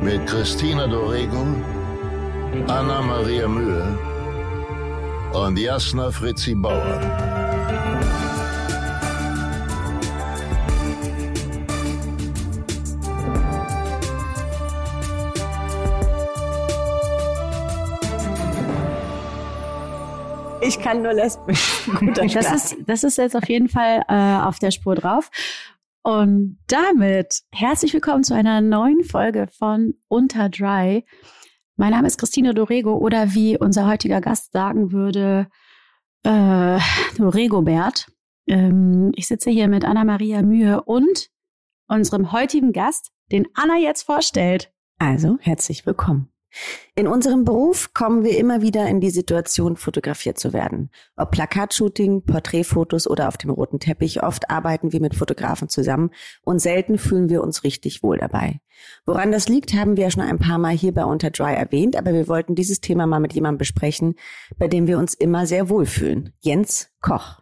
mit Christina Dorego, Anna Maria Mühe und Jasna Fritzi Bauer. Ich kann nur lesbisch. das, ist, das ist jetzt auf jeden Fall äh, auf der Spur drauf. Und damit herzlich willkommen zu einer neuen Folge von Unter Dry. Mein Name ist Christine Dorego oder wie unser heutiger Gast sagen würde, äh, Dorego-Bert. Ähm, ich sitze hier mit Anna-Maria Mühe und unserem heutigen Gast, den Anna jetzt vorstellt. Also, herzlich willkommen. In unserem Beruf kommen wir immer wieder in die Situation, fotografiert zu werden. Ob Plakatshooting, Porträtfotos oder auf dem roten Teppich, oft arbeiten wir mit Fotografen zusammen und selten fühlen wir uns richtig wohl dabei. Woran das liegt, haben wir ja schon ein paar Mal hier bei Unter Dry erwähnt, aber wir wollten dieses Thema mal mit jemandem besprechen, bei dem wir uns immer sehr wohl fühlen. Jens Koch.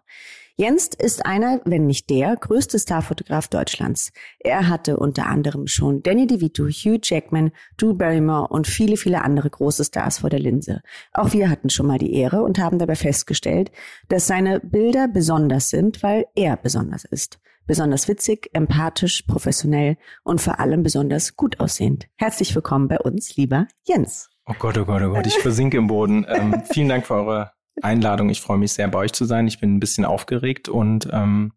Jens ist einer, wenn nicht der, größte Starfotograf Deutschlands. Er hatte unter anderem schon Danny DeVito, Hugh Jackman, Drew Barrymore und viele, viele andere große Stars vor der Linse. Auch wir hatten schon mal die Ehre und haben dabei festgestellt, dass seine Bilder besonders sind, weil er besonders ist. Besonders witzig, empathisch, professionell und vor allem besonders gut aussehend. Herzlich willkommen bei uns, lieber Jens. Oh Gott, oh Gott, oh Gott, ich versinke im Boden. Ähm, vielen Dank für eure Einladung. Ich freue mich sehr, bei euch zu sein. Ich bin ein bisschen aufgeregt und ähm,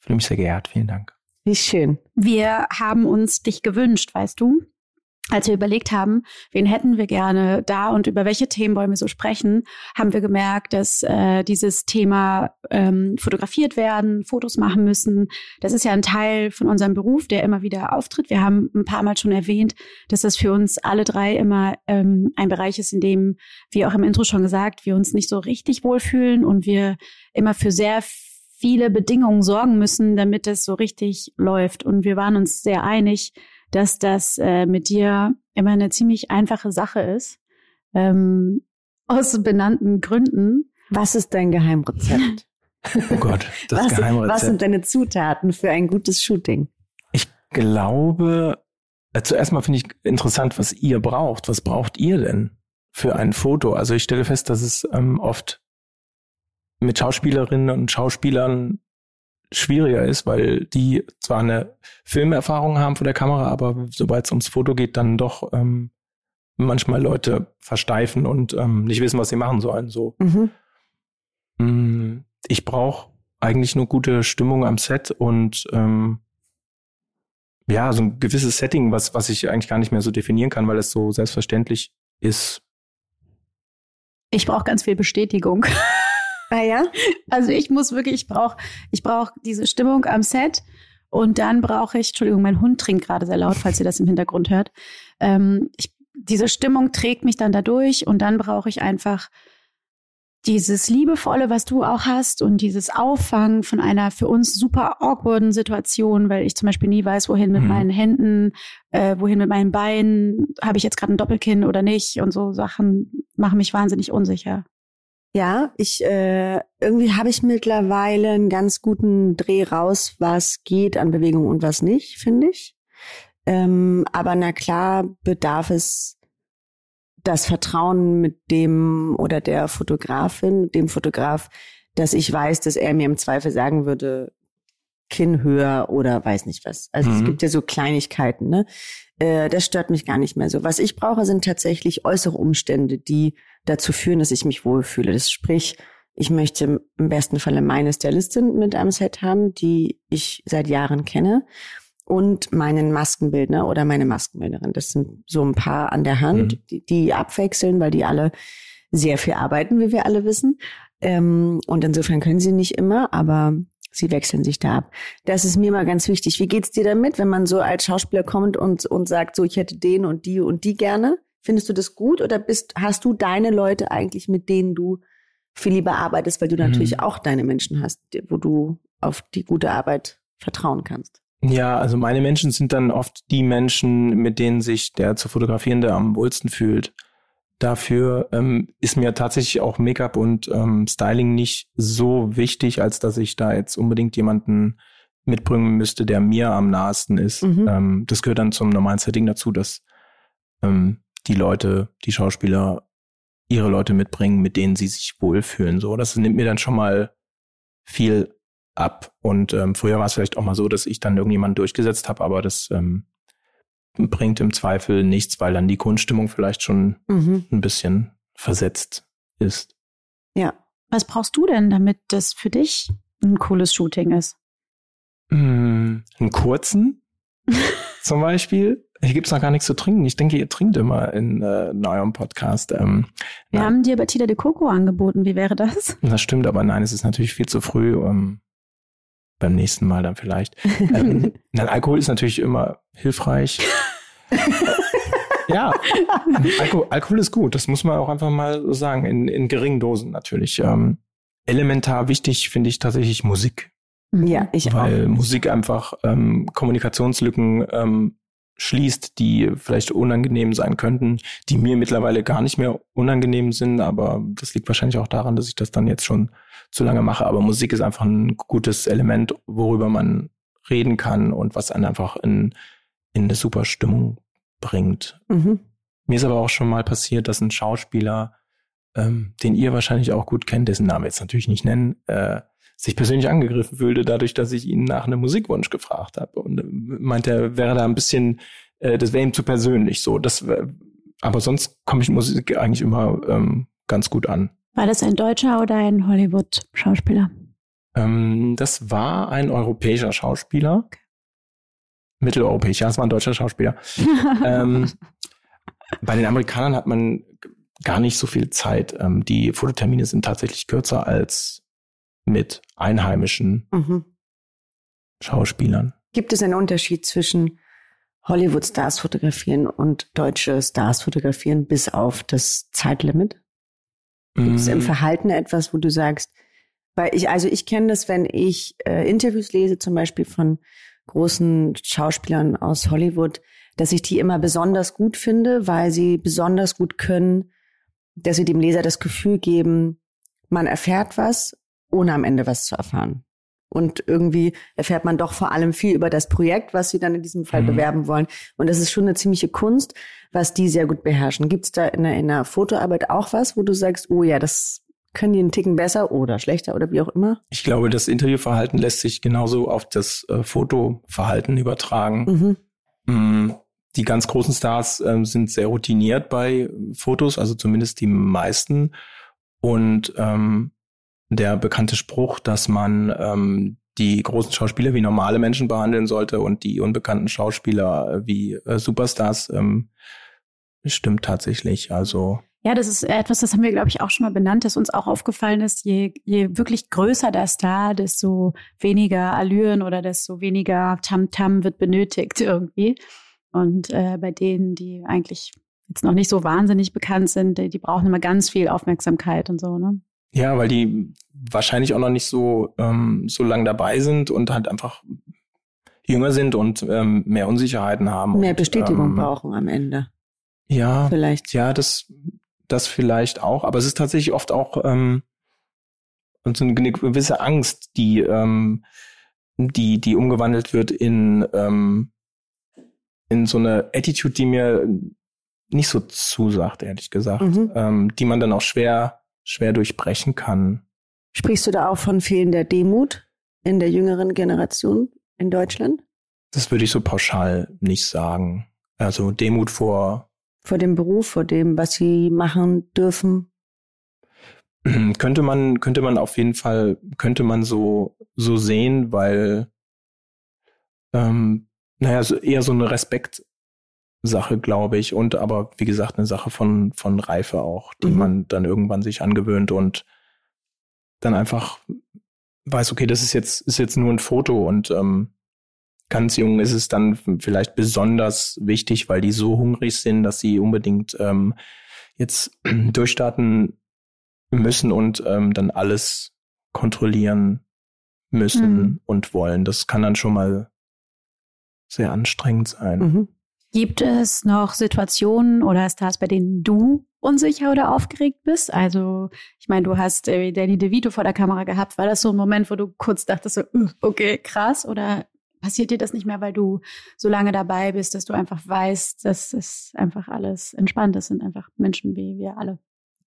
fühle mich sehr geehrt. Vielen Dank. Wie schön. Wir haben uns dich gewünscht, weißt du? Als wir überlegt haben, wen hätten wir gerne da und über welche Themen wollen wir so sprechen, haben wir gemerkt, dass äh, dieses Thema ähm, fotografiert werden, Fotos machen müssen, das ist ja ein Teil von unserem Beruf, der immer wieder auftritt. Wir haben ein paar Mal schon erwähnt, dass das für uns alle drei immer ähm, ein Bereich ist, in dem, wie auch im Intro schon gesagt, wir uns nicht so richtig wohlfühlen und wir immer für sehr viele Bedingungen sorgen müssen, damit es so richtig läuft. Und wir waren uns sehr einig, dass das äh, mit dir immer eine ziemlich einfache Sache ist. Ähm, aus benannten Gründen. Was ist dein Geheimrezept? Oh Gott, das was, Geheimrezept. Was sind deine Zutaten für ein gutes Shooting? Ich glaube, äh, zuerst mal finde ich interessant, was ihr braucht. Was braucht ihr denn für ein Foto? Also ich stelle fest, dass es ähm, oft mit Schauspielerinnen und Schauspielern schwieriger ist, weil die zwar eine Filmerfahrung haben vor der Kamera, aber sobald es ums Foto geht, dann doch ähm, manchmal Leute versteifen und ähm, nicht wissen, was sie machen sollen. So. Mhm. Mm, ich brauche eigentlich nur gute Stimmung am Set und ähm, ja, so ein gewisses Setting, was, was ich eigentlich gar nicht mehr so definieren kann, weil es so selbstverständlich ist. Ich brauche ganz viel Bestätigung. Ah ja? Also ich muss wirklich, ich brauche ich brauch diese Stimmung am Set und dann brauche ich, Entschuldigung, mein Hund trinkt gerade sehr laut, falls ihr das im Hintergrund hört. Ähm, ich, diese Stimmung trägt mich dann dadurch und dann brauche ich einfach dieses Liebevolle, was du auch hast und dieses Auffangen von einer für uns super awkwarden Situation, weil ich zum Beispiel nie weiß, wohin mit mhm. meinen Händen, äh, wohin mit meinen Beinen, habe ich jetzt gerade ein Doppelkinn oder nicht und so Sachen machen mich wahnsinnig unsicher. Ja, ich äh, irgendwie habe ich mittlerweile einen ganz guten Dreh raus, was geht an Bewegung und was nicht, finde ich. Ähm, aber na klar bedarf es das Vertrauen mit dem oder der Fotografin, dem Fotograf, dass ich weiß, dass er mir im Zweifel sagen würde, Kinn höher oder weiß nicht was. Also mhm. es gibt ja so Kleinigkeiten, ne? Äh, das stört mich gar nicht mehr so. Was ich brauche, sind tatsächlich äußere Umstände, die dazu führen, dass ich mich wohlfühle. Das sprich, ich möchte im besten Falle meine Stylistin mit einem Set haben, die ich seit Jahren kenne und meinen Maskenbildner oder meine Maskenbildnerin. Das sind so ein paar an der Hand, mhm. die, die abwechseln, weil die alle sehr viel arbeiten, wie wir alle wissen. Ähm, und insofern können sie nicht immer, aber Sie wechseln sich da ab. Das ist mir mal ganz wichtig. Wie geht's dir damit, wenn man so als Schauspieler kommt und, und sagt, so, ich hätte den und die und die gerne? Findest du das gut oder bist, hast du deine Leute eigentlich, mit denen du viel lieber arbeitest, weil du natürlich mhm. auch deine Menschen hast, wo du auf die gute Arbeit vertrauen kannst? Ja, also meine Menschen sind dann oft die Menschen, mit denen sich der zu fotografierende am wohlsten fühlt. Dafür ähm, ist mir tatsächlich auch Make-up und ähm, Styling nicht so wichtig, als dass ich da jetzt unbedingt jemanden mitbringen müsste, der mir am nahesten ist. Mhm. Ähm, das gehört dann zum normalen Setting dazu, dass ähm, die Leute, die Schauspieler ihre Leute mitbringen, mit denen sie sich wohlfühlen. So, das nimmt mir dann schon mal viel ab. Und ähm, früher war es vielleicht auch mal so, dass ich dann irgendjemanden durchgesetzt habe, aber das ähm, bringt im Zweifel nichts, weil dann die Grundstimmung vielleicht schon mhm. ein bisschen versetzt ist. Ja. Was brauchst du denn, damit das für dich ein cooles Shooting ist? Mm, einen kurzen zum Beispiel. Hier gibt's noch gar nichts zu trinken. Ich denke, ihr trinkt immer in, äh, in eurem Podcast. Ähm, Wir nein. haben dir Batida de Coco angeboten. Wie wäre das? Das stimmt, aber nein, es ist natürlich viel zu früh. Um, beim nächsten Mal dann vielleicht. ähm, nein, Alkohol ist natürlich immer hilfreich. ja, Alko Alkohol ist gut, das muss man auch einfach mal so sagen, in, in geringen Dosen natürlich. Ähm, elementar wichtig finde ich tatsächlich Musik. Ja, ich Weil auch. Weil Musik einfach ähm, Kommunikationslücken ähm, schließt, die vielleicht unangenehm sein könnten, die mir mittlerweile gar nicht mehr unangenehm sind, aber das liegt wahrscheinlich auch daran, dass ich das dann jetzt schon zu lange mache. Aber Musik ist einfach ein gutes Element, worüber man reden kann und was einen einfach in, in eine super Stimmung bringt. Mhm. Mir ist aber auch schon mal passiert, dass ein Schauspieler, ähm, den ihr wahrscheinlich auch gut kennt, dessen Namen jetzt natürlich nicht nennen, äh, sich persönlich angegriffen fühlte, dadurch, dass ich ihn nach einem Musikwunsch gefragt habe. Und äh, meinte, er wäre da ein bisschen, äh, das wäre ihm zu persönlich so. Das, aber sonst komme ich Musik eigentlich immer ähm, ganz gut an. War das ein deutscher oder ein Hollywood-Schauspieler? Ähm, das war ein europäischer Schauspieler. Mitteleuropäisch, ja, es war ein deutscher Schauspieler. ähm, bei den Amerikanern hat man gar nicht so viel Zeit. Ähm, die Fototermine sind tatsächlich kürzer als mit einheimischen mhm. Schauspielern. Gibt es einen Unterschied zwischen Hollywood-Stars fotografieren und deutsche Stars fotografieren bis auf das Zeitlimit? Gibt es im. Verhalten etwas, wo du sagst, weil ich, also ich kenne das, wenn ich äh, Interviews lese, zum Beispiel von großen Schauspielern aus Hollywood, dass ich die immer besonders gut finde, weil sie besonders gut können, dass sie dem Leser das Gefühl geben, man erfährt was ohne am Ende was zu erfahren. Und irgendwie erfährt man doch vor allem viel über das Projekt, was sie dann in diesem Fall mhm. bewerben wollen. Und das ist schon eine ziemliche Kunst, was die sehr gut beherrschen. Gibt es da in der, in der Fotoarbeit auch was, wo du sagst, oh ja, das können die einen Ticken besser oder schlechter oder wie auch immer? Ich glaube, das Interviewverhalten lässt sich genauso auf das äh, Fotoverhalten übertragen. Mhm. Mm, die ganz großen Stars äh, sind sehr routiniert bei Fotos, also zumindest die meisten. Und ähm, der bekannte Spruch, dass man ähm, die großen Schauspieler wie normale Menschen behandeln sollte und die unbekannten Schauspieler äh, wie äh, Superstars ähm, stimmt tatsächlich. Also ja, das ist etwas, das haben wir, glaube ich, auch schon mal benannt, dass uns auch aufgefallen ist, je, je wirklich größer der Star, desto weniger Allüren oder desto weniger Tamtam -Tam wird benötigt irgendwie. Und äh, bei denen, die eigentlich jetzt noch nicht so wahnsinnig bekannt sind, die, die brauchen immer ganz viel Aufmerksamkeit und so, ne? Ja, weil die wahrscheinlich auch noch nicht so, ähm, so lang dabei sind und halt einfach jünger sind und ähm, mehr Unsicherheiten haben. Mehr und, Bestätigung ähm, brauchen am Ende. Ja, vielleicht. Ja, das, das vielleicht auch. Aber es ist tatsächlich oft auch ähm, so eine gewisse Angst, die, ähm, die, die umgewandelt wird in, ähm, in so eine Attitude, die mir nicht so zusagt, ehrlich gesagt, mhm. ähm, die man dann auch schwer schwer durchbrechen kann. Sprichst du da auch von fehlender Demut in der jüngeren Generation in Deutschland? Das würde ich so pauschal nicht sagen. Also Demut vor vor dem Beruf, vor dem, was sie machen dürfen. Könnte man könnte man auf jeden Fall könnte man so so sehen, weil ähm, naja, so eher so eine Respekt Sache, glaube ich. Und aber, wie gesagt, eine Sache von, von Reife auch, die mhm. man dann irgendwann sich angewöhnt und dann einfach weiß, okay, das ist jetzt, ist jetzt nur ein Foto und ähm, ganz jung ist es dann vielleicht besonders wichtig, weil die so hungrig sind, dass sie unbedingt ähm, jetzt durchstarten müssen und ähm, dann alles kontrollieren müssen mhm. und wollen. Das kann dann schon mal sehr anstrengend sein. Mhm. Gibt es noch Situationen oder Stars, bei denen du unsicher oder aufgeregt bist? Also, ich meine, du hast äh, Danny DeVito vor der Kamera gehabt. War das so ein Moment, wo du kurz dachtest, so, okay, krass? Oder passiert dir das nicht mehr, weil du so lange dabei bist, dass du einfach weißt, dass es einfach alles entspannt ist, sind einfach Menschen wie wir alle?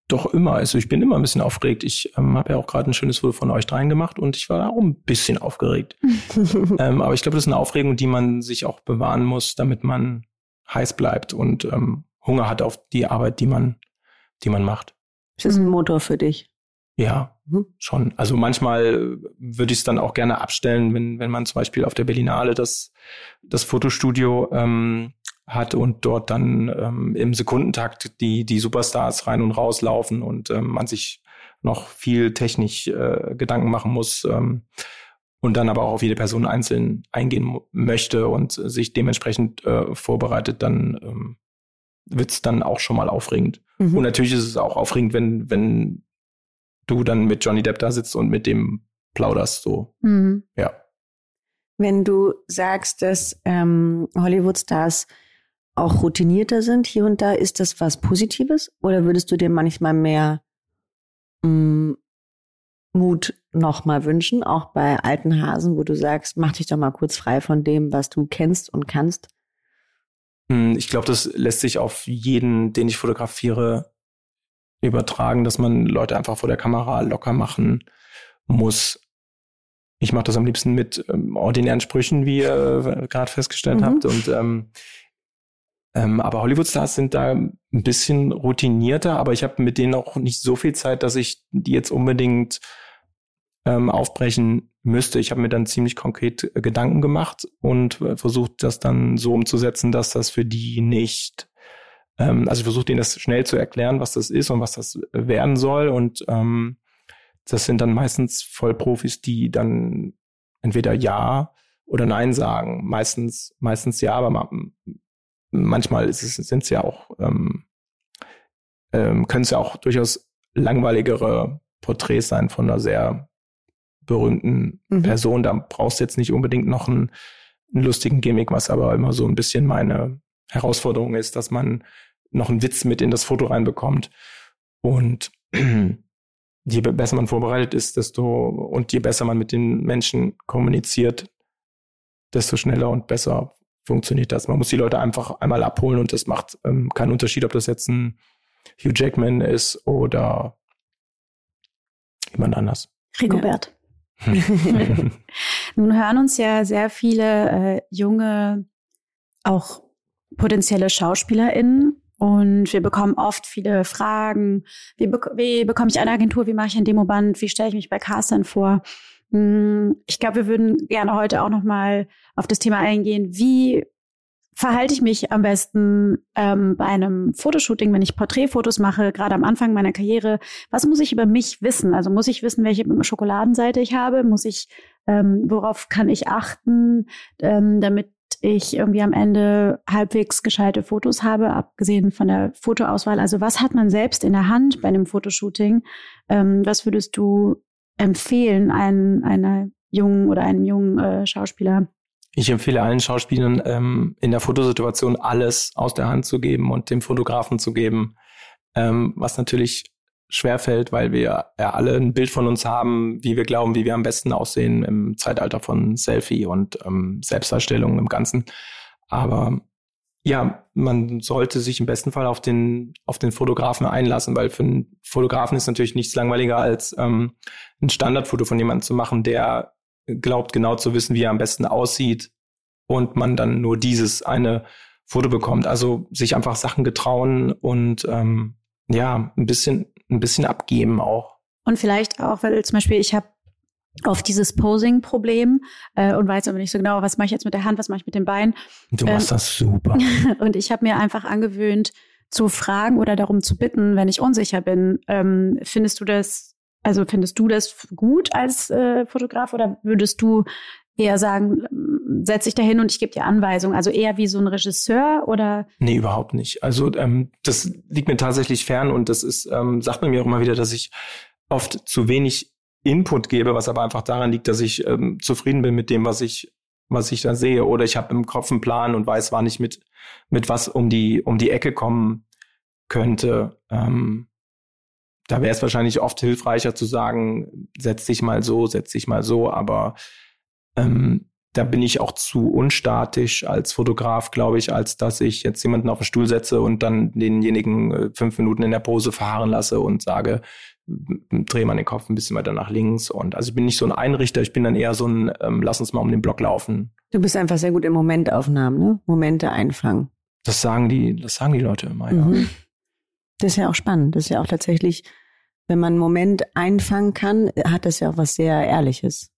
Doch immer. Also ich bin immer ein bisschen aufgeregt. Ich ähm, habe ja auch gerade ein schönes Foto von euch dreien gemacht und ich war auch ein bisschen aufgeregt. ähm, aber ich glaube, das ist eine Aufregung, die man sich auch bewahren muss, damit man heiß bleibt und ähm, Hunger hat auf die Arbeit, die man, die man macht. Ist das ein Motor für dich? Ja, mhm. schon. Also manchmal würde ich es dann auch gerne abstellen, wenn, wenn man zum Beispiel auf der Berlinale das, das Fotostudio ähm, hat und dort dann ähm, im Sekundentakt die, die Superstars rein und raus laufen und ähm, man sich noch viel technisch äh, Gedanken machen muss ähm, und dann aber auch auf jede Person einzeln eingehen möchte und sich dementsprechend äh, vorbereitet, dann ähm, wird es dann auch schon mal aufregend. Mhm. Und natürlich ist es auch aufregend, wenn, wenn du dann mit Johnny Depp da sitzt und mit dem plauderst so. Mhm. Ja. Wenn du sagst, dass ähm, Hollywood-Stars auch routinierter sind hier und da, ist das was Positives? Oder würdest du dir manchmal mehr mh, mm, Mut nochmal wünschen, auch bei alten Hasen, wo du sagst, mach dich doch mal kurz frei von dem, was du kennst und kannst? Hm, ich glaube, das lässt sich auf jeden, den ich fotografiere, übertragen, dass man Leute einfach vor der Kamera locker machen muss. Ich mache das am liebsten mit ähm, ordinären Sprüchen, wie ihr äh, gerade festgestellt mhm. habt. Und ähm, ähm, aber Hollywood-Stars sind da ein bisschen routinierter, aber ich habe mit denen auch nicht so viel Zeit, dass ich die jetzt unbedingt ähm, aufbrechen müsste. Ich habe mir dann ziemlich konkret äh, Gedanken gemacht und äh, versucht, das dann so umzusetzen, dass das für die nicht, ähm, also ich versuche denen das schnell zu erklären, was das ist und was das werden soll. Und ähm, das sind dann meistens Vollprofis, die dann entweder ja oder nein sagen. Meistens, meistens ja, aber manchmal sind es ja auch, ähm, ähm, können es ja auch durchaus langweiligere Porträts sein von einer sehr berühmten mhm. Person. Da brauchst du jetzt nicht unbedingt noch einen, einen lustigen Gimmick, was aber immer so ein bisschen meine Herausforderung ist, dass man noch einen Witz mit in das Foto reinbekommt. Und je besser man vorbereitet ist, desto und je besser man mit den Menschen kommuniziert, desto schneller und besser funktioniert das. Man muss die Leute einfach einmal abholen und das macht ähm, keinen Unterschied, ob das jetzt ein Hugh Jackman ist oder jemand anders. Rigobert. Nun hören uns ja sehr viele äh, junge, auch potenzielle SchauspielerInnen und wir bekommen oft viele Fragen. Wie, be wie bekomme ich eine Agentur? Wie mache ich ein Demoband? Wie stelle ich mich bei Castern vor? Hm, ich glaube, wir würden gerne heute auch noch mal auf das Thema eingehen. Wie verhalte ich mich am besten ähm, bei einem Fotoshooting, wenn ich Porträtfotos mache, gerade am Anfang meiner Karriere? Was muss ich über mich wissen? Also muss ich wissen, welche Schokoladenseite ich habe? Muss ich, ähm, worauf kann ich achten, ähm, damit ich irgendwie am Ende halbwegs gescheite Fotos habe, abgesehen von der Fotoauswahl. Also was hat man selbst in der Hand bei einem Fotoshooting? Ähm, was würdest du empfehlen, einen, einer jungen oder einem jungen äh, Schauspieler? Ich empfehle allen Schauspielern, ähm, in der Fotosituation alles aus der Hand zu geben und dem Fotografen zu geben, ähm, was natürlich schwerfällt, weil wir ja alle ein Bild von uns haben, wie wir glauben, wie wir am besten aussehen im Zeitalter von Selfie und ähm, Selbstdarstellung im Ganzen. Aber ja, man sollte sich im besten Fall auf den, auf den Fotografen einlassen, weil für einen Fotografen ist natürlich nichts langweiliger als ähm, ein Standardfoto von jemandem zu machen, der glaubt genau zu wissen, wie er am besten aussieht und man dann nur dieses eine Foto bekommt. Also sich einfach Sachen getrauen und ähm, ja, ein bisschen, ein bisschen abgeben auch. Und vielleicht auch, weil zum Beispiel ich habe auf dieses Posing-Problem äh, und weiß aber nicht so genau, was mache ich jetzt mit der Hand, was mache ich mit den Beinen. Du machst ähm, das super. und ich habe mir einfach angewöhnt, zu fragen oder darum zu bitten, wenn ich unsicher bin, ähm, findest du das Also findest du das gut als äh, Fotograf oder würdest du eher sagen, setz dich dahin und ich gebe dir Anweisungen? Also eher wie so ein Regisseur oder? Nee, überhaupt nicht. Also ähm, das liegt mir tatsächlich fern und das ist, ähm, sagt man mir auch immer wieder, dass ich oft zu wenig Input gebe, was aber einfach daran liegt, dass ich ähm, zufrieden bin mit dem, was ich was ich da sehe. Oder ich habe im Kopf einen Plan und weiß, wann ich mit, mit was um die, um die Ecke kommen könnte. Ähm, da wäre es wahrscheinlich oft hilfreicher zu sagen, setz dich mal so, setz dich mal so, aber ähm, da bin ich auch zu unstatisch als Fotograf, glaube ich, als dass ich jetzt jemanden auf den Stuhl setze und dann denjenigen äh, fünf Minuten in der Pose fahren lasse und sage, drehe mal den Kopf ein bisschen weiter nach links. Und also ich bin nicht so ein Einrichter, ich bin dann eher so ein, ähm, lass uns mal um den Block laufen. Du bist einfach sehr gut in Momentaufnahmen, ne? Momente einfangen. Das sagen die, das sagen die Leute immer, ja. Mhm. Das ist ja auch spannend. Das ist ja auch tatsächlich, wenn man einen Moment einfangen kann, hat das ja auch was sehr Ehrliches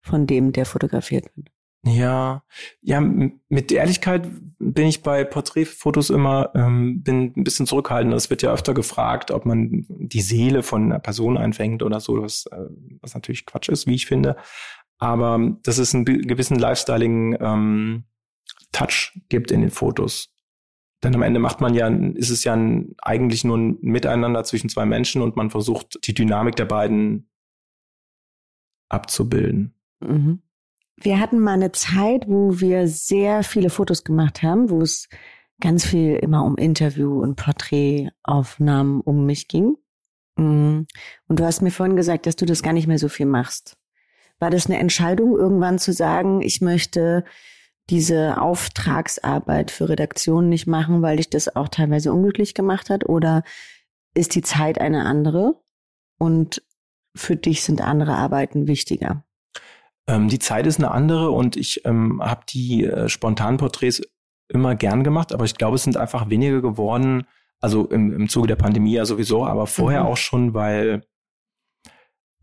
von dem, der fotografiert wird. Ja, ja, mit Ehrlichkeit bin ich bei Porträtfotos immer ähm, bin ein bisschen zurückhaltend. Es wird ja öfter gefragt, ob man die Seele von einer Person einfängt oder so, was, äh, was natürlich Quatsch ist, wie ich finde. Aber dass es einen gewissen Lifestyling ähm, Touch gibt in den Fotos. Denn am Ende macht man ja, ist es ja ein, eigentlich nur ein Miteinander zwischen zwei Menschen und man versucht, die Dynamik der beiden abzubilden. Mhm. Wir hatten mal eine Zeit, wo wir sehr viele Fotos gemacht haben, wo es ganz viel immer um Interview und Porträtaufnahmen um mich ging. Mhm. Und du hast mir vorhin gesagt, dass du das gar nicht mehr so viel machst. War das eine Entscheidung, irgendwann zu sagen, ich möchte diese Auftragsarbeit für Redaktionen nicht machen, weil dich das auch teilweise unglücklich gemacht hat? Oder ist die Zeit eine andere und für dich sind andere Arbeiten wichtiger? Ähm, die Zeit ist eine andere und ich ähm, habe die äh, spontanen Porträts immer gern gemacht, aber ich glaube, es sind einfach weniger geworden, also im, im Zuge der Pandemie ja sowieso, aber vorher mhm. auch schon, weil,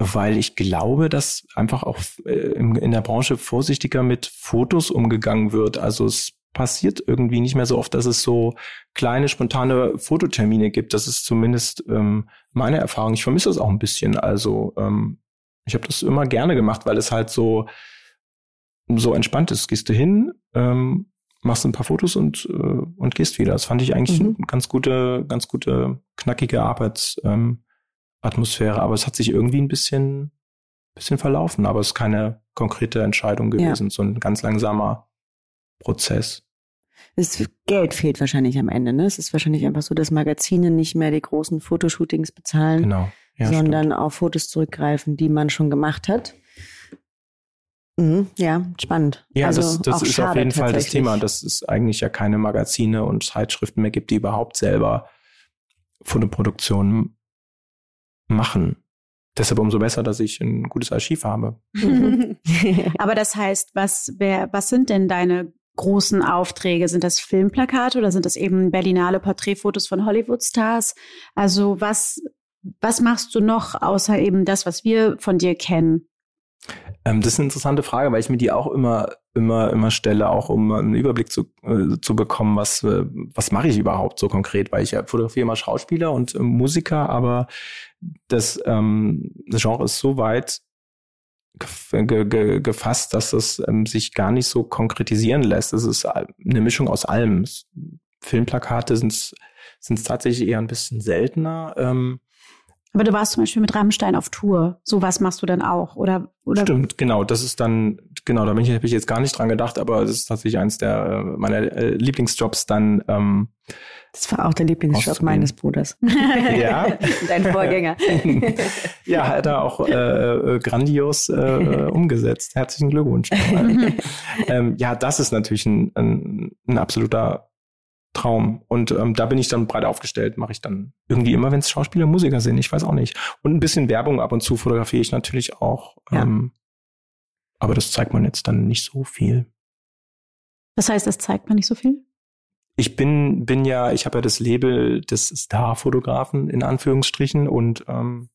weil ich glaube, dass einfach auch äh, in, der Branche vorsichtiger mit Fotos umgegangen wird. Also es passiert irgendwie nicht mehr so oft, dass es so kleine, spontane Fototermine gibt. Das ist zumindest ähm, meine Erfahrung. Ich vermisse das auch ein bisschen. Also ähm, ich habe das immer gerne gemacht, weil es halt so, so entspannt ist. Gehst du hin, ähm, machst ein paar Fotos und, äh, und gehst wieder. Das fand ich eigentlich mhm. eine ganz gute, ganz gute, knackige Arbeitsatmosphäre. Ähm, Aber es hat sich irgendwie ein bisschen, bisschen verlaufen. Aber es ist keine konkrete Entscheidung gewesen, ja. so ein ganz langsamer Prozess. Das Geld fehlt wahrscheinlich am Ende. Ne? Es ist wahrscheinlich einfach so, dass Magazine nicht mehr die großen Fotoshootings bezahlen. Genau ja, sondern stimmt. auf Fotos zurückgreifen, die man schon gemacht hat. Mhm, ja, spannend. Ja, also das, das ist auf jeden Fall das Thema, dass es eigentlich ja keine Magazine und Zeitschriften mehr gibt, die überhaupt selber Fotoproduktionen machen. Deshalb umso besser, dass ich ein gutes Archiv habe. Aber das heißt, was, wer, was sind denn deine großen Aufträge? Sind das Filmplakate oder sind das eben Berlinale Porträtfotos von Hollywood-Stars? Also was, was machst du noch, außer eben das, was wir von dir kennen? Ähm, das ist eine interessante Frage, weil ich mir die auch immer, immer, immer stelle, auch um einen Überblick zu, äh, zu bekommen, was, äh, was mache ich überhaupt so konkret, weil ich ja fotografiere immer Schauspieler und äh, Musiker, aber das, ähm, das Genre ist so weit ge ge gefasst, dass es ähm, sich gar nicht so konkretisieren lässt. Es ist eine Mischung aus allem. Filmplakate sind es tatsächlich eher ein bisschen seltener. Ähm, aber du warst zum Beispiel mit Rammstein auf Tour. So was machst du dann auch, oder? oder? Stimmt, genau. Das ist dann, genau, da bin ich, habe ich jetzt gar nicht dran gedacht, aber das ist tatsächlich eins der äh, meiner äh, Lieblingsjobs dann. Ähm, das war auch der Lieblingsjob meines Bruders. ja. Dein Vorgänger. ja, hat er auch äh, äh grandios äh, umgesetzt. Herzlichen Glückwunsch. ähm, ja, das ist natürlich ein, ein, ein absoluter Traum. Und ähm, da bin ich dann breit aufgestellt, mache ich dann irgendwie immer, wenn es Schauspieler, Musiker sind, ich weiß auch nicht. Und ein bisschen Werbung ab und zu fotografiere ich natürlich auch. Ja. Ähm, aber das zeigt man jetzt dann nicht so viel. Was heißt, das zeigt man nicht so viel? Ich bin, bin ja, ich habe ja das Label des Star-Fotografen in Anführungsstrichen und ähm,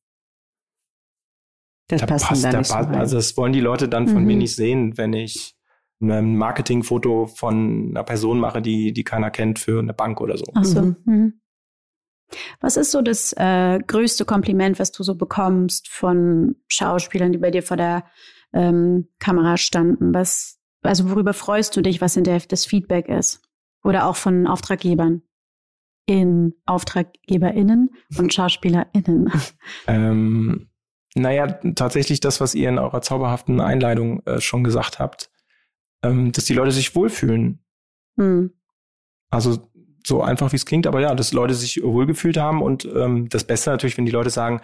das da passt, passt da so also das wollen die Leute dann von mhm. mir nicht sehen, wenn ich ein Marketingfoto von einer Person mache, die, die keiner kennt für eine Bank oder so. Ach so. Mhm. Was ist so das äh, größte Kompliment, was du so bekommst von Schauspielern, die bei dir vor der ähm, Kamera standen? Was, also worüber freust du dich, was in der das Feedback ist? Oder auch von Auftraggebern? In AuftraggeberInnen und SchauspielerInnen. Ähm, naja, tatsächlich das, was ihr in eurer zauberhaften Einleitung äh, schon gesagt habt, ähm, dass die Leute sich wohlfühlen. Hm. Also so einfach wie es klingt, aber ja, dass Leute sich wohlgefühlt haben und ähm, das Beste natürlich, wenn die Leute sagen,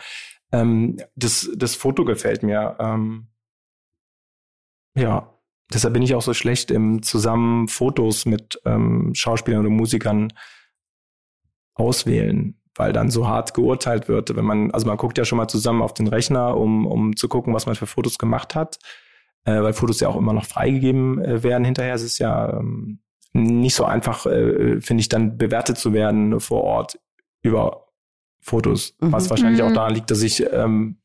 ähm, das, das Foto gefällt mir. Ähm, ja, deshalb bin ich auch so schlecht im zusammen Fotos mit ähm, Schauspielern oder Musikern auswählen, weil dann so hart geurteilt wird, wenn man, also man guckt ja schon mal zusammen auf den Rechner, um, um zu gucken, was man für Fotos gemacht hat, äh, weil Fotos ja auch immer noch freigegeben äh, werden hinterher. Es ist ja ähm, nicht so einfach, äh, finde ich, dann bewertet zu werden vor Ort über Fotos, mhm. was wahrscheinlich mhm. auch daran liegt, dass ich ähm,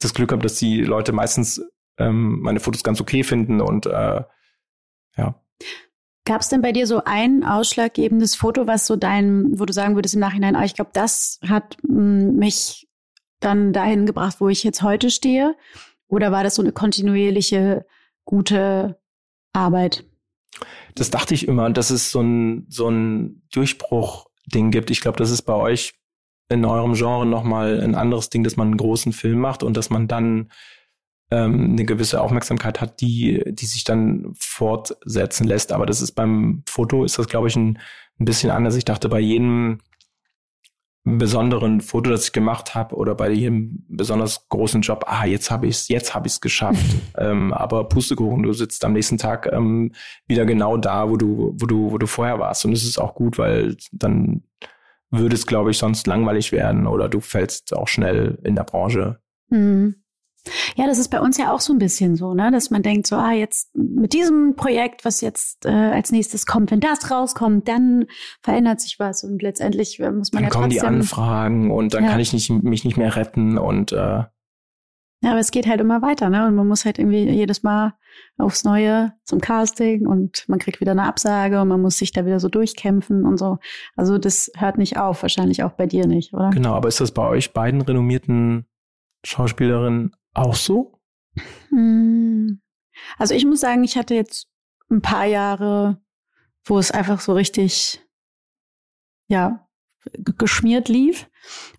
das Glück habe, dass die Leute meistens ähm, meine Fotos ganz okay finden und äh, ja. Gab es denn bei dir so ein ausschlaggebendes Foto, was so dein, wo du sagen würdest im Nachhinein, ah, ich glaube, das hat mh, mm, mich dann dahin gebracht, wo ich jetzt heute stehe? Oder war das so eine kontinuierliche, gute Arbeit? Das dachte ich immer, dass es so ein, so ein Durchbruch-Ding gibt. Ich glaube, das ist bei euch in eurem Genre nochmal ein anderes Ding, dass man einen großen Film macht und dass man dann ähm, eine gewisse Aufmerksamkeit hat, die, die sich dann fortsetzen lässt. Aber das ist beim Foto, ist das, glaube ich, ein, ein bisschen anders. Ich dachte, bei jedem besonderen Foto, das ich gemacht habe, oder bei jedem besonders großen Job, ah, jetzt habe ich es, jetzt habe ich es geschafft. ähm, aber Pustekuchen, du sitzt am nächsten Tag ähm, wieder genau da, wo du, wo du, wo du vorher warst. Und es ist auch gut, weil dann würde es, glaube ich, sonst langweilig werden oder du fällst auch schnell in der Branche. Mhm. Ja, das ist bei uns ja auch so ein bisschen so, ne, dass man denkt so, ah, jetzt mit diesem Projekt, was jetzt äh, als nächstes kommt, wenn das rauskommt, dann verändert sich was und letztendlich äh, muss man dann ja kommen trotzdem, die Anfragen und dann ja. kann ich nicht, mich nicht mehr retten und äh, ja, aber es geht halt immer weiter, ne? Und man muss halt irgendwie jedes Mal aufs Neue zum Casting und man kriegt wieder eine Absage und man muss sich da wieder so durchkämpfen und so. Also das hört nicht auf, wahrscheinlich auch bei dir nicht, oder? Genau, aber ist das bei euch beiden renommierten Schauspielerinnen auch so? Hm. Also ich muss sagen, ich hatte jetzt ein paar Jahre, wo es einfach so richtig, ja, geschmiert lief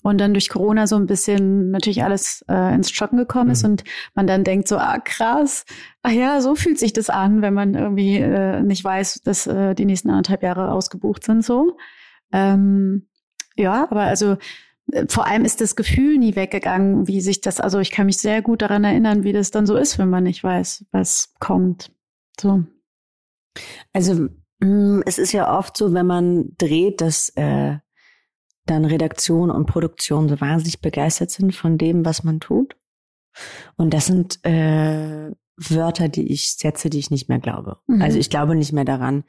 und dann durch Corona so ein bisschen natürlich alles äh, ins Schocken gekommen ist mhm. und man dann denkt so, ah krass, ach ja, so fühlt sich das an, wenn man irgendwie äh, nicht weiß, dass äh, die nächsten anderthalb Jahre ausgebucht sind so. Ähm, ja, aber also vor allem ist das Gefühl nie weggegangen, wie sich das, also ich kann mich sehr gut daran erinnern, wie das dann so ist, wenn man nicht weiß, was kommt. So. Also mm, es ist ja oft so, wenn man dreht, dass äh, dann Redaktion und Produktion so wahnsinnig begeistert sind von dem, was man tut. Und das sind äh, Wörter, die ich setze, die ich nicht mehr glaube. Mhm. Also ich glaube nicht mehr daran,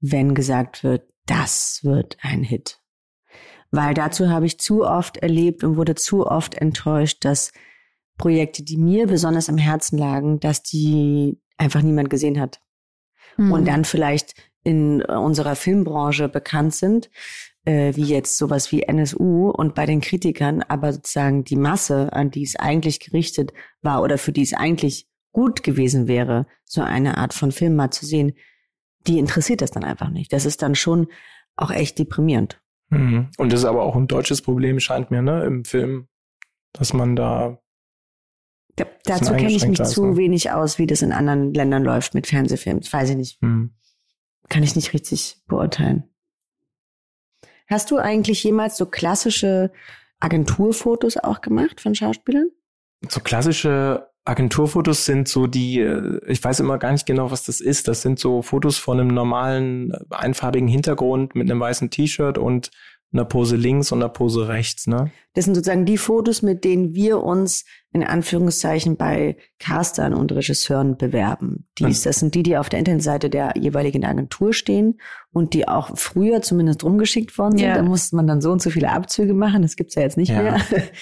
wenn gesagt wird, das wird ein Hit weil dazu habe ich zu oft erlebt und wurde zu oft enttäuscht, dass Projekte, die mir besonders am Herzen lagen, dass die einfach niemand gesehen hat. Mhm. Und dann vielleicht in unserer Filmbranche bekannt sind, äh, wie jetzt sowas wie NSU und bei den Kritikern, aber sozusagen die Masse, an die es eigentlich gerichtet war oder für die es eigentlich gut gewesen wäre, so eine Art von Film mal zu sehen, die interessiert das dann einfach nicht. Das ist dann schon auch echt deprimierend. Mhm. Und das ist aber auch ein deutsches Problem, scheint mir, ne, im Film, dass man da. Ja, dazu kenne ich mich zu ne? wenig aus, wie das in anderen Ländern läuft mit Fernsehfilmen. Das weiß ich nicht. Mhm. Kann ich nicht richtig beurteilen. Hast du eigentlich jemals so klassische Agenturfotos auch gemacht von Schauspielern? So klassische Agenturfotos sind so die, äh, ich weiß immer gar nicht genau, was das ist. Das sind so Fotos von einem normalen äh, einfarbigen Hintergrund mit einem weißen T-Shirt und einer Pose links und einer Pose rechts, ne? Das sind sozusagen die Fotos, mit denen wir uns in Anführungszeichen bei Castern und Regisseuren bewerben. Dies, das sind die, die auf der Internetseite der jeweiligen Agentur stehen und die auch früher zumindest rumgeschickt worden sind. Ja. Da musste man dann so und so viele Abzüge machen. Das gibt's ja jetzt nicht ja. mehr.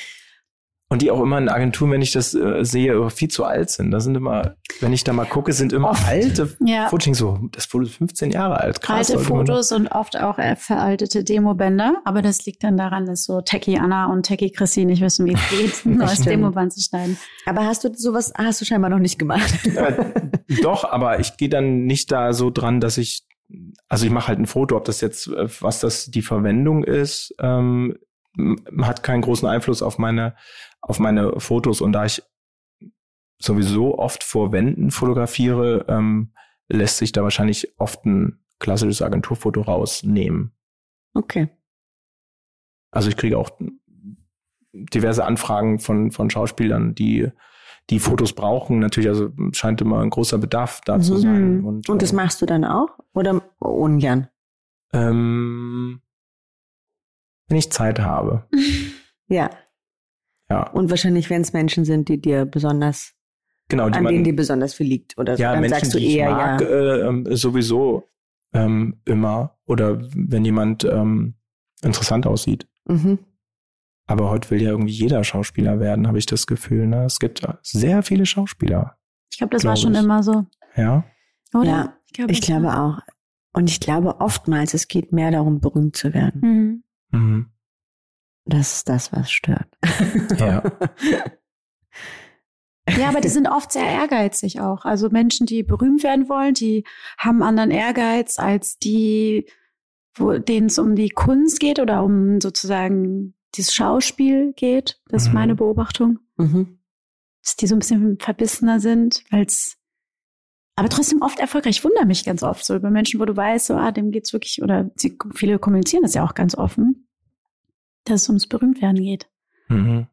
und die auch immer in Agenturen, wenn ich das äh, sehe, viel zu alt sind. Da sind immer, wenn ich da mal gucke, sind immer oft. alte ja. Fotos. So, das Foto ist 15 Jahre alt. Krass, alte Fotos und oft auch äh, veraltete Demobänder. Aber das liegt dann daran, dass so Techie Anna und Techie Christine nicht wissen, wie es geht, ein neues Demoband zu schneiden. Aber hast du sowas, hast du scheinbar noch nicht gemacht? äh, doch, aber ich gehe dann nicht da so dran, dass ich also ich mache halt ein Foto, ob das jetzt, äh, was das die Verwendung ist, ähm, hat keinen großen Einfluss auf meine, auf meine Fotos. Und da ich sowieso oft vor Wänden fotografiere, ähm, lässt sich da wahrscheinlich oft ein klassisches Agenturfoto rausnehmen. Okay. Also ich kriege auch diverse Anfragen von, von Schauspielern, die die Fotos brauchen. Natürlich, also scheint immer ein großer Bedarf da mhm. zu sein. Und, und das äh, machst du dann auch? Oder ungern? Ähm, wenn ich Zeit habe. ja. Ja. Und wahrscheinlich, wenn es Menschen sind, die dir besonders, genau, die an man, denen dir besonders viel liegt. Oder so, ja, dann Menschen, sagst du die eher, ich mag, ja. Äh, ähm, sowieso ähm, immer. Oder wenn jemand ähm, interessant aussieht. Mhm. Aber heute will ja irgendwie jeder Schauspieler werden, habe ich das Gefühl. Ne? Es gibt sehr viele Schauspieler. Ich glaube, das glaub war schon ich. immer so. Ja. Oder? Ja, ich, glaub, ich glaube auch. Und ich glaube oftmals, es geht mehr darum, berühmt zu werden. Mhm. Mhm. Das ist das, was stört. Ja. Ja, aber die sind oft sehr ehrgeizig auch. Also Menschen, die berühmt werden wollen, die haben anderen Ehrgeiz als die, wo, denen es um die Kunst geht oder um sozusagen dieses Schauspiel geht. Das ist mhm. meine Beobachtung. Mhm. Dass die so ein bisschen verbissener sind, weil es aber trotzdem oft erfolgreich. Ich wundere mich ganz oft so über Menschen, wo du weißt, so, ah, dem geht's wirklich, oder sie, viele kommunizieren das ja auch ganz offen, dass es ums Berühmtwerden geht. Mhm.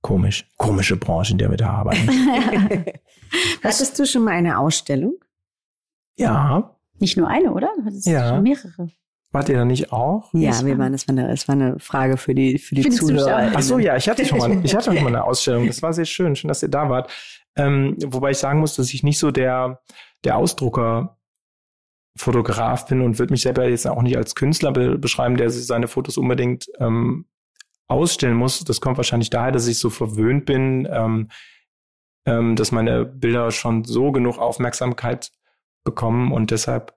Komisch. Komische Branche, in der wir da arbeiten. Hattest du schon mal eine Ausstellung? Ja. Nicht nur eine, oder? Hattest ja. schon mehrere. Wart ihr da nicht auch? Ja, wir waren, das war eine, das war eine Frage für die, für die, für die Zuhörer. Ach so, ja, ich hatte schon mal, ich hatte schon mal eine Ausstellung. Das war sehr schön. Schön, dass ihr da wart. Ähm, wobei ich sagen muss, dass ich nicht so der, der Ausdrucker Fotograf bin und würde mich selber jetzt auch nicht als Künstler be beschreiben, der seine Fotos unbedingt ähm, ausstellen muss. Das kommt wahrscheinlich daher, dass ich so verwöhnt bin, ähm, ähm, dass meine Bilder schon so genug Aufmerksamkeit bekommen und deshalb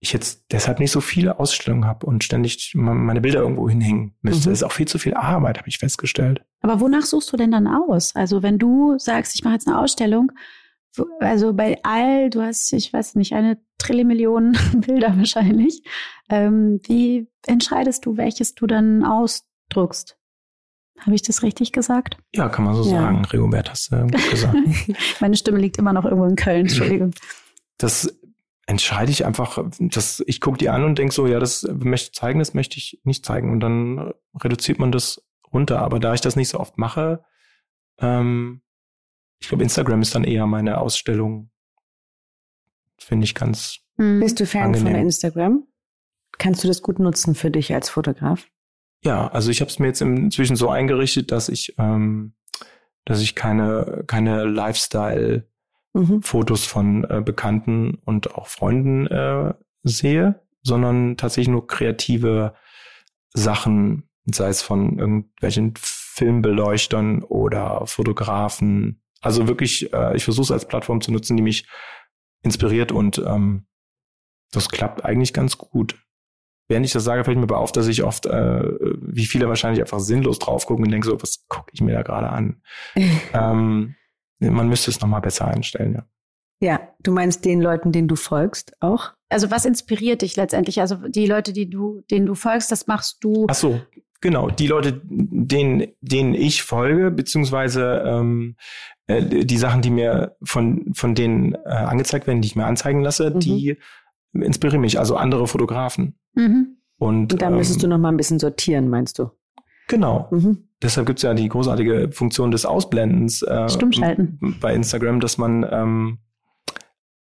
ich jetzt deshalb nicht so viele Ausstellungen habe und ständig meine Bilder irgendwo hinhängen müsste. Mhm. Das ist auch viel zu viel Arbeit, habe ich festgestellt. Aber wonach suchst du denn dann aus? Also wenn du sagst, ich mache jetzt eine Ausstellung, also bei all, du hast, ich weiß nicht, eine Trillion Bilder wahrscheinlich. Ähm, wie entscheidest du, welches du dann ausdruckst? Habe ich das richtig gesagt? Ja, kann man so ja. sagen. Rigobert hast du gesagt. Meine Stimme liegt immer noch irgendwo in Köln, Entschuldigung. Das entscheide ich einfach, dass ich gucke die an und denke so, ja, das möchte ich zeigen, das möchte ich nicht zeigen. Und dann reduziert man das runter. Aber da ich das nicht so oft mache, ähm, ich glaube, Instagram ist dann eher meine Ausstellung. Finde ich ganz. Hm. Bist du Fan angenehm. von Instagram? Kannst du das gut nutzen für dich als Fotograf? Ja, also ich habe es mir jetzt inzwischen so eingerichtet, dass ich, ähm, dass ich keine keine Lifestyle mhm. Fotos von äh, Bekannten und auch Freunden äh, sehe, sondern tatsächlich nur kreative Sachen, sei es von irgendwelchen Filmbeleuchtern oder Fotografen. Also wirklich, äh, ich versuche es als Plattform zu nutzen, die mich inspiriert und ähm, das klappt eigentlich ganz gut. Während ich das sage, fällt mir aber auf, dass ich oft, äh, wie viele wahrscheinlich einfach sinnlos drauf gucken und denke so, was gucke ich mir da gerade an? ähm, man müsste es nochmal besser einstellen, ja. Ja, du meinst den Leuten, denen du folgst, auch? Also was inspiriert dich letztendlich? Also die Leute, die du, denen du folgst, das machst du. Ach so, genau. Die Leute, denen, denen ich folge, beziehungsweise ähm, äh, die Sachen, die mir von von denen äh, angezeigt werden, die ich mir anzeigen lasse, mhm. die inspirieren mich. Also andere Fotografen. Mhm. Und, Und da ähm, müsstest du noch mal ein bisschen sortieren, meinst du? Genau. Mhm. Deshalb gibt's ja die großartige Funktion des Ausblendens äh, bei Instagram, dass man ähm,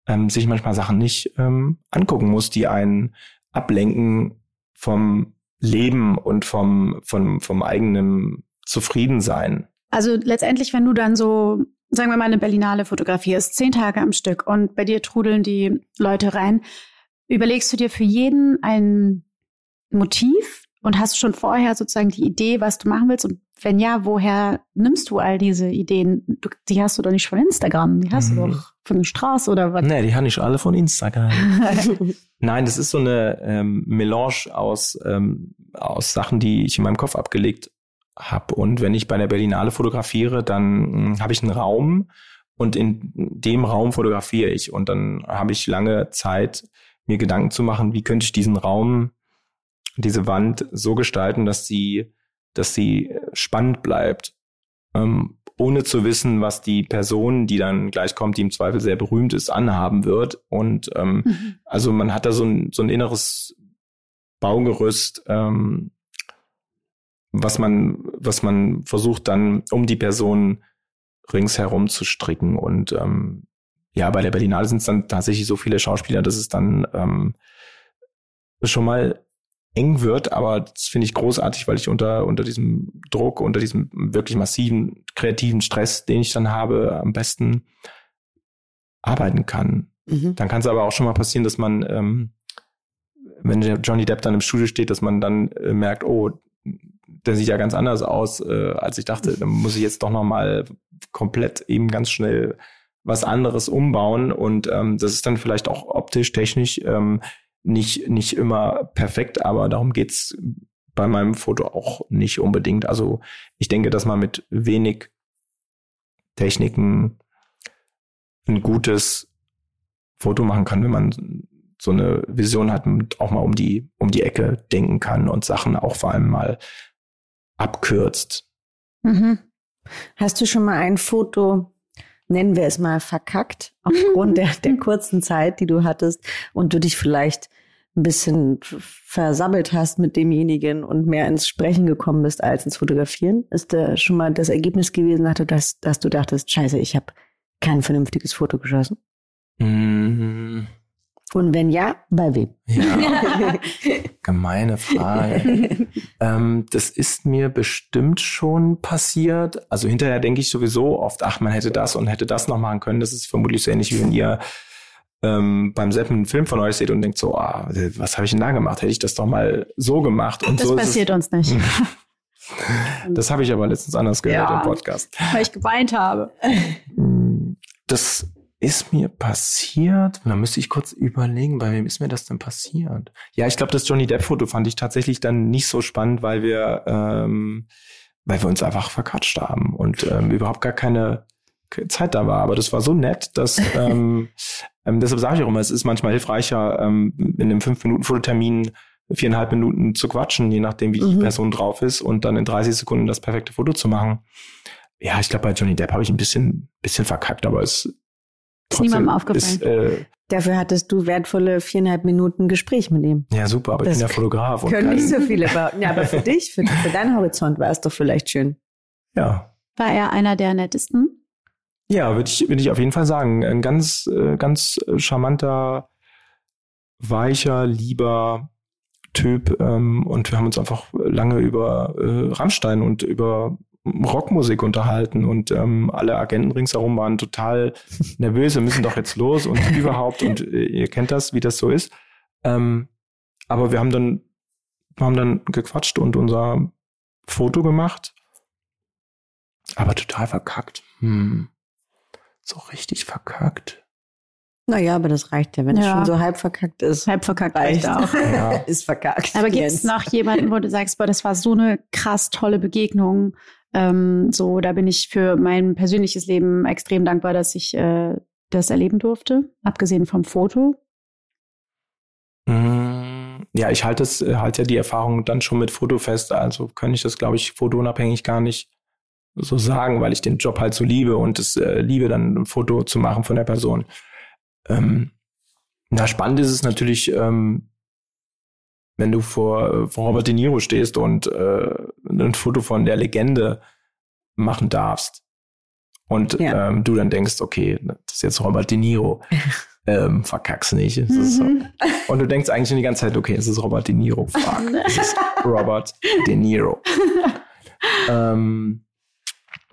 ähm, sich manchmal Sachen nicht ähm, angucken muss, die einen ablenken vom Leben und vom, vom, vom eigenen Zufriedensein. Also letztendlich, wenn du dann so, sagen wir mal, eine Berlinale fotografierst, zehn Tage am Stück und bei dir trudeln die Leute rein, überlegst du dir für jeden ein Motiv und hast schon vorher sozusagen die Idee, was du machen willst und wenn ja, woher nimmst du all diese Ideen? Du, die hast du doch nicht von Instagram, die hast mhm. du doch von der Straße oder was? Nee, die habe ich alle von Instagram. Nein, das ist so eine ähm, Melange aus, ähm, aus Sachen, die ich in meinem Kopf abgelegt habe. Und wenn ich bei der Berlinale fotografiere, dann hm, habe ich einen Raum und in dem Raum fotografiere ich. Und dann habe ich lange Zeit, mir Gedanken zu machen, wie könnte ich diesen Raum, diese Wand so gestalten, dass sie, dass sie spannend bleibt. Ähm, ohne zu wissen, was die Person, die dann gleich kommt, die im Zweifel sehr berühmt ist, anhaben wird. Und ähm, mhm. also man hat da so ein, so ein inneres Baugerüst, ähm, was man, was man versucht dann um die Person ringsherum zu stricken. Und ähm, ja, bei der Berlinale sind es dann tatsächlich so viele Schauspieler, dass es dann ähm, schon mal eng wird, aber das finde ich großartig, weil ich unter, unter diesem Druck, unter diesem wirklich massiven kreativen Stress, den ich dann habe, am besten arbeiten kann. Mhm. Dann kann es aber auch schon mal passieren, dass man, ähm, wenn Johnny Depp dann im Studio steht, dass man dann äh, merkt, oh, der sieht ja ganz anders aus, äh, als ich dachte. Dann muss ich jetzt doch noch mal komplett eben ganz schnell was anderes umbauen und ähm, das ist dann vielleicht auch optisch, technisch ähm, nicht nicht immer perfekt, aber darum geht's bei meinem Foto auch nicht unbedingt. Also ich denke, dass man mit wenig Techniken ein gutes Foto machen kann, wenn man so eine Vision hat und auch mal um die um die Ecke denken kann und Sachen auch vor allem mal abkürzt. Mhm. Hast du schon mal ein Foto, nennen wir es mal, verkackt, aufgrund der, der kurzen Zeit, die du hattest und du dich vielleicht ein bisschen versammelt hast mit demjenigen und mehr ins Sprechen gekommen bist als ins Fotografieren? Ist da schon mal das Ergebnis gewesen, dass, dass du dachtest, scheiße, ich habe kein vernünftiges Foto geschossen? Mhm. Und wenn ja, bei wem? Ja, gemeine Frage. ähm, das ist mir bestimmt schon passiert. Also hinterher denke ich sowieso oft, ach, man hätte das und hätte das noch machen können. Das ist vermutlich so ähnlich wie wenn ihr ähm, beim Seppen einen Film von euch seht und denkt so, ah, was habe ich denn da gemacht? Hätte ich das doch mal so gemacht. Und das so passiert uns nicht. das habe ich aber letztens anders gehört ja, im Podcast. Weil ich geweint habe. Das ist mir passiert? Da müsste ich kurz überlegen, bei wem ist mir das denn passiert? Ja, ich glaube, das Johnny Depp-Foto fand ich tatsächlich dann nicht so spannend, weil wir, ähm, weil wir uns einfach verquatscht haben und ähm, überhaupt gar keine Zeit da war. Aber das war so nett, dass ähm, ähm, deshalb sage ich auch immer, es ist manchmal hilfreicher, ähm, in einem fünf Minuten Fototermin viereinhalb Minuten zu quatschen, je nachdem, wie mhm. die Person drauf ist, und dann in 30 Sekunden das perfekte Foto zu machen. Ja, ich glaube, bei Johnny Depp habe ich ein bisschen, bisschen verkackt, aber es ist niemandem aufgefallen. Ist, äh, Dafür hattest du wertvolle viereinhalb Minuten Gespräch mit ihm. Ja, super, aber das ich bin ja Fotograf. Und können nicht so viele behaupten. Ja, aber für dich, für, für deinen Horizont war es doch vielleicht schön. Ja. War er einer der nettesten? Ja, würde ich, würde ich auf jeden Fall sagen. Ein ganz, äh, ganz charmanter, weicher, lieber Typ. Ähm, und wir haben uns einfach lange über äh, Rammstein und über Rockmusik unterhalten und ähm, alle Agenten ringsherum waren total nervös, wir müssen doch jetzt los und überhaupt und äh, ihr kennt das, wie das so ist. Ähm, aber wir haben dann, haben dann gequatscht und unser Foto gemacht, aber total verkackt. Hm. So richtig verkackt. Naja, aber das reicht ja, wenn ja. es schon so halb verkackt ist. Halb verkackt reicht auch. Ja. ist verkackt. Aber gibt es noch jemanden, wo du sagst, boah, das war so eine krass tolle Begegnung, ähm, so, da bin ich für mein persönliches Leben extrem dankbar, dass ich äh, das erleben durfte, abgesehen vom Foto. Mm, ja, ich halte es, äh, halte ja die Erfahrung dann schon mit Foto fest. Also kann ich das, glaube ich, fotounabhängig gar nicht so sagen, weil ich den Job halt so liebe und es äh, liebe, dann ein Foto zu machen von der Person. Ähm, na, spannend ist es natürlich, ähm, wenn du vor, vor Robert De Niro stehst und äh, ein Foto von der Legende machen darfst und ja. ähm, du dann denkst, okay, das ist jetzt Robert De Niro, ähm, verkack's nicht. Mhm. So. Und du denkst eigentlich schon die ganze Zeit, okay, es ist Robert De Niro, fuck, es ist Robert De Niro. ähm,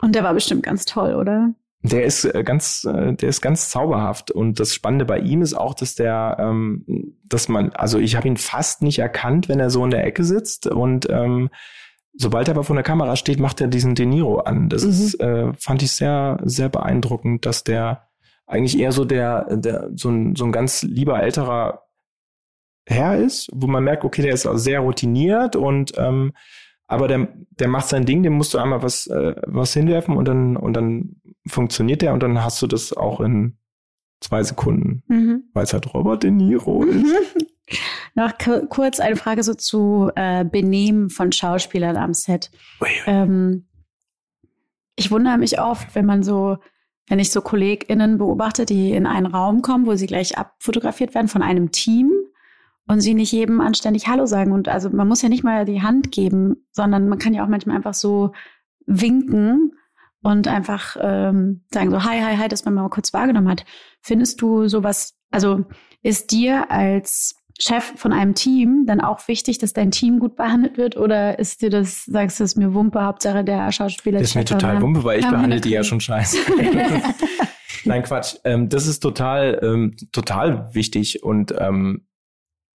und der war bestimmt ganz toll, oder? Der ist äh, ganz, äh, der ist ganz zauberhaft und das Spannende bei ihm ist auch, dass der, ähm, dass man, also ich habe ihn fast nicht erkannt, wenn er so in der Ecke sitzt und ähm, sobald er aber vor der Kamera steht, macht er diesen De Niro an. Das mhm. ist, äh, fand ich sehr, sehr beeindruckend, dass der eigentlich eher so der, der so ein, so ein ganz lieber älterer Herr ist, wo man merkt, okay, der ist auch sehr routiniert und ähm, aber der, der macht sein Ding, dem musst du einmal was, äh, was hinwerfen und dann, und dann funktioniert der und dann hast du das auch in zwei Sekunden, mhm. weil es halt Robert De Niro ist. Noch kurz eine Frage so zu äh, Benehmen von Schauspielern am Set. Ähm, ich wundere mich oft, wenn man so, wenn ich so KollegInnen beobachte, die in einen Raum kommen, wo sie gleich abfotografiert werden von einem Team und sie nicht jedem anständig Hallo sagen. Und also man muss ja nicht mal die Hand geben, sondern man kann ja auch manchmal einfach so winken und einfach ähm, sagen so hi, hi, hi, dass man mal kurz wahrgenommen hat. Findest du sowas, also ist dir als Chef von einem Team dann auch wichtig, dass dein Team gut behandelt wird? Oder ist dir das, sagst du, es mir Wumpe, Hauptsache der Schauspieler? Das ist mir total Wumpe, weil ich behandle die ja schon scheiße. Nein, Quatsch. Ähm, das ist total, ähm, total wichtig. Und ähm,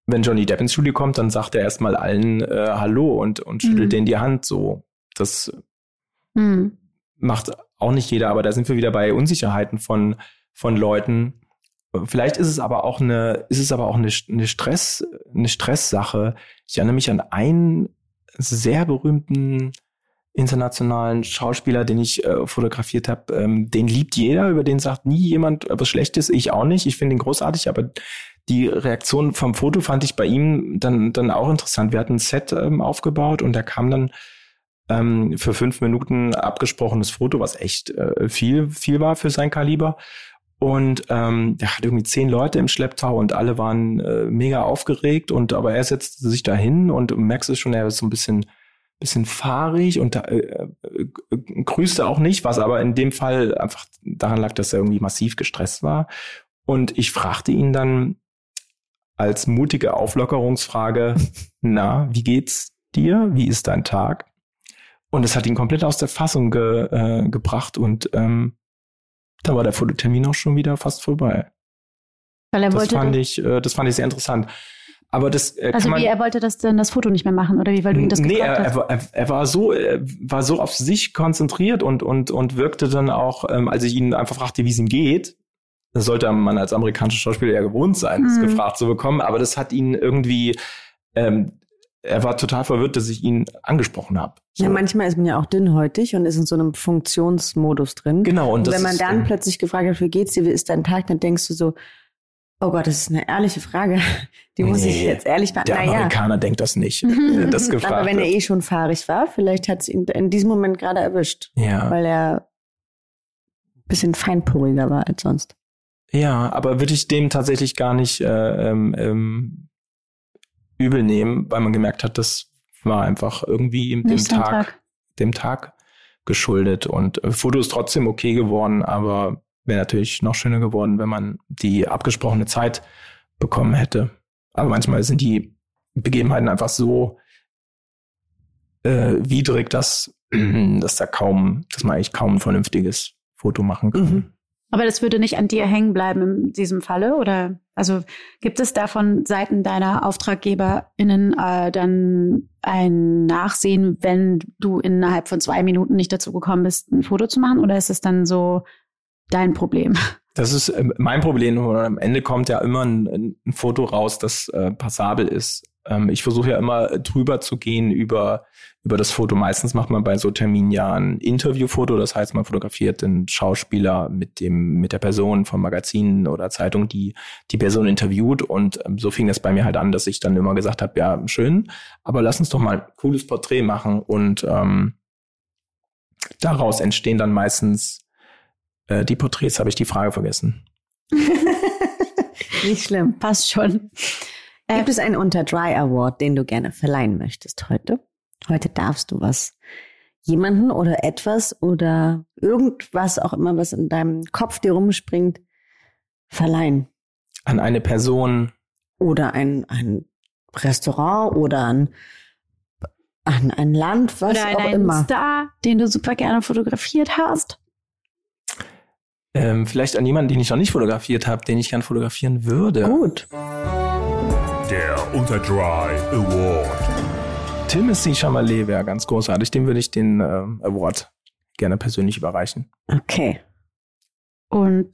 wenn Johnny Depp ins Studio kommt, dann sagt er erstmal allen äh, Hallo und, und schüttelt mhm. denen die Hand so. Das mhm. Macht auch nicht jeder, aber da sind wir wieder bei Unsicherheiten von, von Leuten Vielleicht ist es aber auch eine, ist es aber auch eine, eine Stress, eine Stresssache. Ich erinnere mich an einen sehr berühmten internationalen Schauspieler, den ich äh, fotografiert habe. Ähm, den liebt jeder, über den sagt nie jemand was Schlechtes. Ich auch nicht. Ich finde ihn großartig, aber die Reaktion vom Foto fand ich bei ihm dann, dann auch interessant. Wir hatten ein Set ähm, aufgebaut und da kam dann ähm, für fünf Minuten abgesprochenes Foto, was echt äh, viel, viel war für sein Kaliber. Und ähm, der hat irgendwie zehn Leute im Schlepptau und alle waren äh, mega aufgeregt. Und aber er setzte sich da hin und du merkst es schon, er ist so ein bisschen, bisschen fahrig und äh, äh, grüßte auch nicht, was aber in dem Fall einfach daran lag, dass er irgendwie massiv gestresst war. Und ich fragte ihn dann als mutige Auflockerungsfrage, na, wie geht's dir? Wie ist dein Tag? Und es hat ihn komplett aus der Fassung ge, äh, gebracht und ähm, da war der Fototermin auch schon wieder fast vorbei. Weil er das wollte fand ich, äh, das fand ich sehr interessant. Aber das äh, also man, wie er wollte das denn das Foto nicht mehr machen oder wie weil du ihn das nee, er, hast? Er, er, war so er war so auf sich konzentriert und und und wirkte dann auch, ähm, als ich ihn einfach fragte, wie es ihm geht. Das sollte man als amerikanischer Schauspieler ja gewohnt sein, das mhm. gefragt zu bekommen. Aber das hat ihn irgendwie ähm, er war total verwirrt, dass ich ihn angesprochen habe. So. Ja, manchmal ist man ja auch dünnhäutig und ist in so einem Funktionsmodus drin. Genau. Und, und wenn man ist, dann plötzlich gefragt hat, wie geht's dir, wie ist dein Tag, dann denkst du so, oh Gott, das ist eine ehrliche Frage. Die muss nee, ich jetzt ehrlich beantworten. Der Amerikaner ja. denkt das nicht. das gefragt Aber wenn er eh schon fahrig war, vielleicht hat es ihn in diesem Moment gerade erwischt. Ja. Weil er ein bisschen feinporiger war als sonst. Ja, aber würde ich dem tatsächlich gar nicht äh, ähm, ähm, übel nehmen, weil man gemerkt hat, das war einfach irgendwie dem Tag, Tag, dem Tag geschuldet. Und äh, Foto ist trotzdem okay geworden, aber wäre natürlich noch schöner geworden, wenn man die abgesprochene Zeit bekommen hätte. Aber manchmal sind die Begebenheiten einfach so äh, widrig, dass, dass da kaum, dass man eigentlich kaum ein vernünftiges Foto machen kann. Mhm. Aber das würde nicht an dir hängen bleiben in diesem Falle, oder? Also gibt es da von Seiten deiner AuftraggeberInnen äh, dann ein Nachsehen, wenn du innerhalb von zwei Minuten nicht dazu gekommen bist, ein Foto zu machen? Oder ist es dann so dein Problem? Das ist äh, mein Problem. Und am Ende kommt ja immer ein, ein Foto raus, das äh, passabel ist. Ähm, ich versuche ja immer drüber zu gehen über, über das Foto. Meistens macht man bei so Terminen ja ein Interviewfoto. Das heißt, man fotografiert den Schauspieler mit dem, mit der Person vom Magazin oder Zeitung, die die Person interviewt. Und ähm, so fing das bei mir halt an, dass ich dann immer gesagt habe, ja, schön, aber lass uns doch mal ein cooles Porträt machen. Und ähm, daraus entstehen dann meistens äh, die Porträts, habe ich die Frage vergessen. Nicht schlimm. Passt schon. Gibt es einen Unter Dry Award, den du gerne verleihen möchtest heute? Heute darfst du was jemanden oder etwas oder irgendwas auch immer, was in deinem Kopf dir rumspringt, verleihen. An eine Person. Oder ein, ein Restaurant oder an, an ein Land, was oder auch einen immer. Star, den du super gerne fotografiert hast. Ähm, vielleicht an jemanden, den ich noch nicht fotografiert habe, den ich gern fotografieren würde. Gut. Der Unterdry Award. Timothy Chalamet wäre ganz großartig. Dem würde ich den äh, Award gerne persönlich überreichen. Okay. Und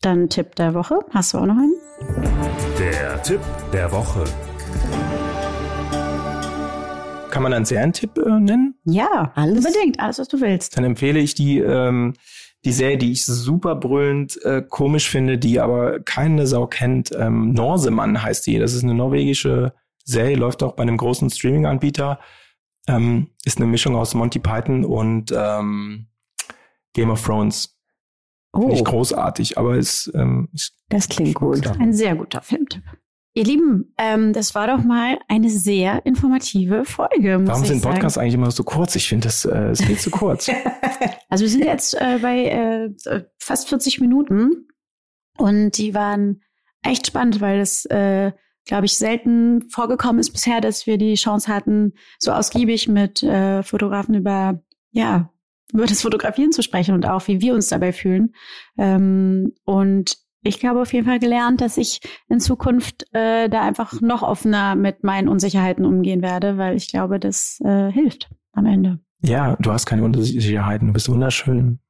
dann Tipp der Woche. Hast du auch noch einen? Der Tipp der Woche. Kann man einen Serientipp äh, nennen? Ja, Alles? unbedingt. Alles, was du willst. Dann empfehle ich die, ähm, die Serie, die ich super brüllend äh, komisch finde, die aber keine Sau kennt. Ähm, Norsemann heißt die. Das ist eine norwegische Serie, läuft auch bei einem großen Streaming-Anbieter. Ähm, ist eine Mischung aus Monty Python und ähm, Game of Thrones. Finde Oh, ich großartig, aber es ähm, ist das klingt gut. Ein sehr guter Filmtipp. Ihr Lieben, ähm, das war doch mal eine sehr informative Folge. Warum sind. Podcasts eigentlich immer so kurz? Ich finde, das äh, ist viel zu kurz. Also wir sind jetzt äh, bei äh, fast 40 Minuten und die waren echt spannend, weil es, äh, glaube ich, selten vorgekommen ist bisher, dass wir die Chance hatten, so ausgiebig mit äh, Fotografen über, ja, über das Fotografieren zu sprechen und auch, wie wir uns dabei fühlen. Ähm, und ich habe auf jeden Fall gelernt, dass ich in Zukunft äh, da einfach noch offener mit meinen Unsicherheiten umgehen werde, weil ich glaube, das äh, hilft am Ende. ja, du hast keine Unsicherheiten, du bist wunderschön.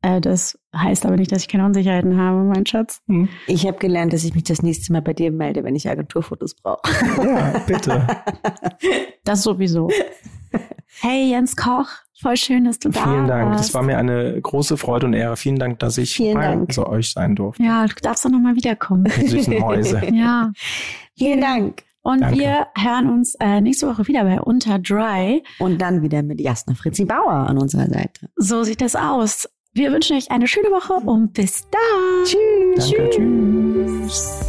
Äh, das heißt aber nicht, dass ich keine Unsicherheiten habe, mein Schatz. Hm. Ich habe gelernt, dass ich mich das nächste Mal bei dir melde, wenn ich Agenturfotos brauche. Ja, bitte. Das sowieso. Hey Jens Koch, voll schön, dass du da Vielen Dank. warst. Das war mir eine große Freude und Ehre. Vielen Dank, dass ich Vielen bei Dank. so euch sein durfte. ja, du darfst doch noch mal wiederkommen. Die süßen Mäuse. ja. Vielen Dank. Und Danke. wir hören uns äh, nächste Woche wieder bei Unter Dry. Und dann wieder mit Jasna Fritzi Bauer an unserer Seite. So sieht das aus. Wir wünschen euch eine schöne Woche und bis dann. Tschüss. Danke, tschüss.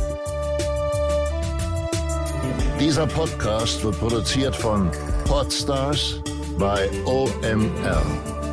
Dieser Podcast wird produziert von Podstars bei OMR.